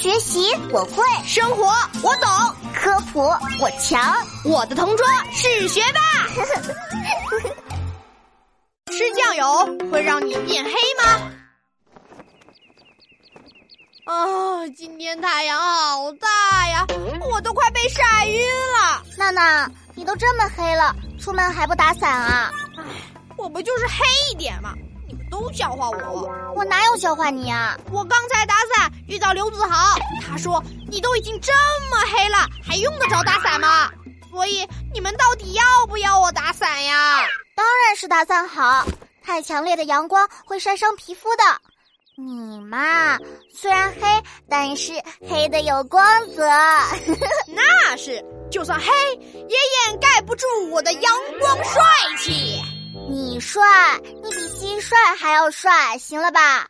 学习我会，生活我懂，科普我强，我的同桌是学霸。吃酱油会让你变黑吗？啊，今天太阳好大呀，我都快被晒晕了。娜娜，你都这么黑了，出门还不打伞啊？唉，我不就是黑一点吗？都笑话我，我哪有笑话你啊？我刚才打伞遇到刘子豪，他说你都已经这么黑了，还用得着打伞吗？所以你们到底要不要我打伞呀？当然是打伞好，太强烈的阳光会晒伤皮肤的。你嘛，虽然黑，但是黑的有光泽。那是，就算黑，也掩盖不住我的阳光帅，你比蟋蟀还要帅，行了吧？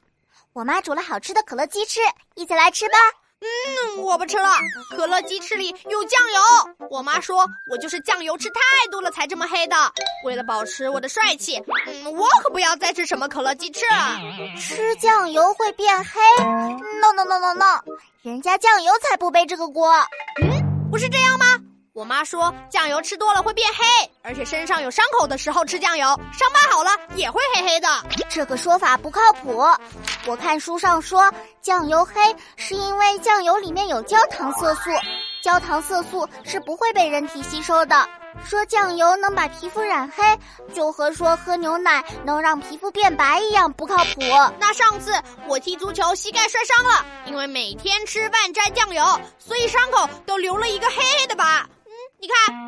我妈煮了好吃的可乐鸡翅，一起来吃吧。嗯，我不吃了。可乐鸡翅里有酱油，我妈说我就是酱油吃太多了才这么黑的。为了保持我的帅气，嗯，我可不要再吃什么可乐鸡翅了。吃酱油会变黑？No No No No No，人家酱油才不背这个锅。嗯，不是这样吗？我妈说酱油吃多了会变黑，而且身上有伤口的时候吃酱油，伤疤好了也会黑黑的。这个说法不靠谱。我看书上说酱油黑是因为酱油里面有焦糖色素，焦糖色素是不会被人体吸收的。说酱油能把皮肤染黑，就和说喝牛奶能让皮肤变白一样不靠谱。那上次我踢足球膝盖摔伤了，因为每天吃饭沾酱油，所以伤口都留了一个黑黑的疤。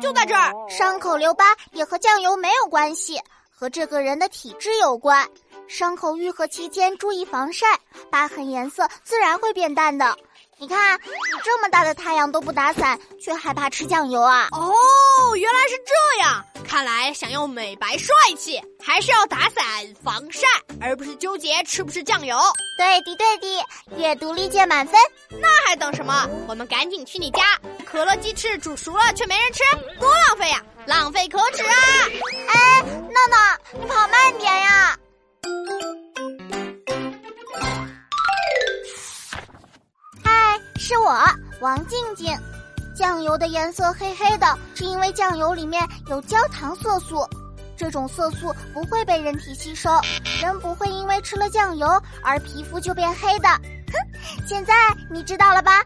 就在这儿，伤口留疤也和酱油没有关系，和这个人的体质有关。伤口愈合期间注意防晒，疤痕颜色自然会变淡的。你看，你这么大的太阳都不打伞，却害怕吃酱油啊？哦，原来是这样。看来想要美白帅气，还是要打伞防晒，而不是纠结吃不吃酱油。对的，对的，阅读理解满分。那还等什么？我们赶紧去你家。可乐鸡翅煮熟了却没人吃，多浪费呀！浪费可耻啊！哎，闹闹，你跑慢点呀！嗨是我王静静，酱油的颜色黑黑的，是因为酱油里面有焦糖色素，这种色素不会被人体吸收，人不会因为吃了酱油而皮肤就变黑的。哼，现在你知道了吧？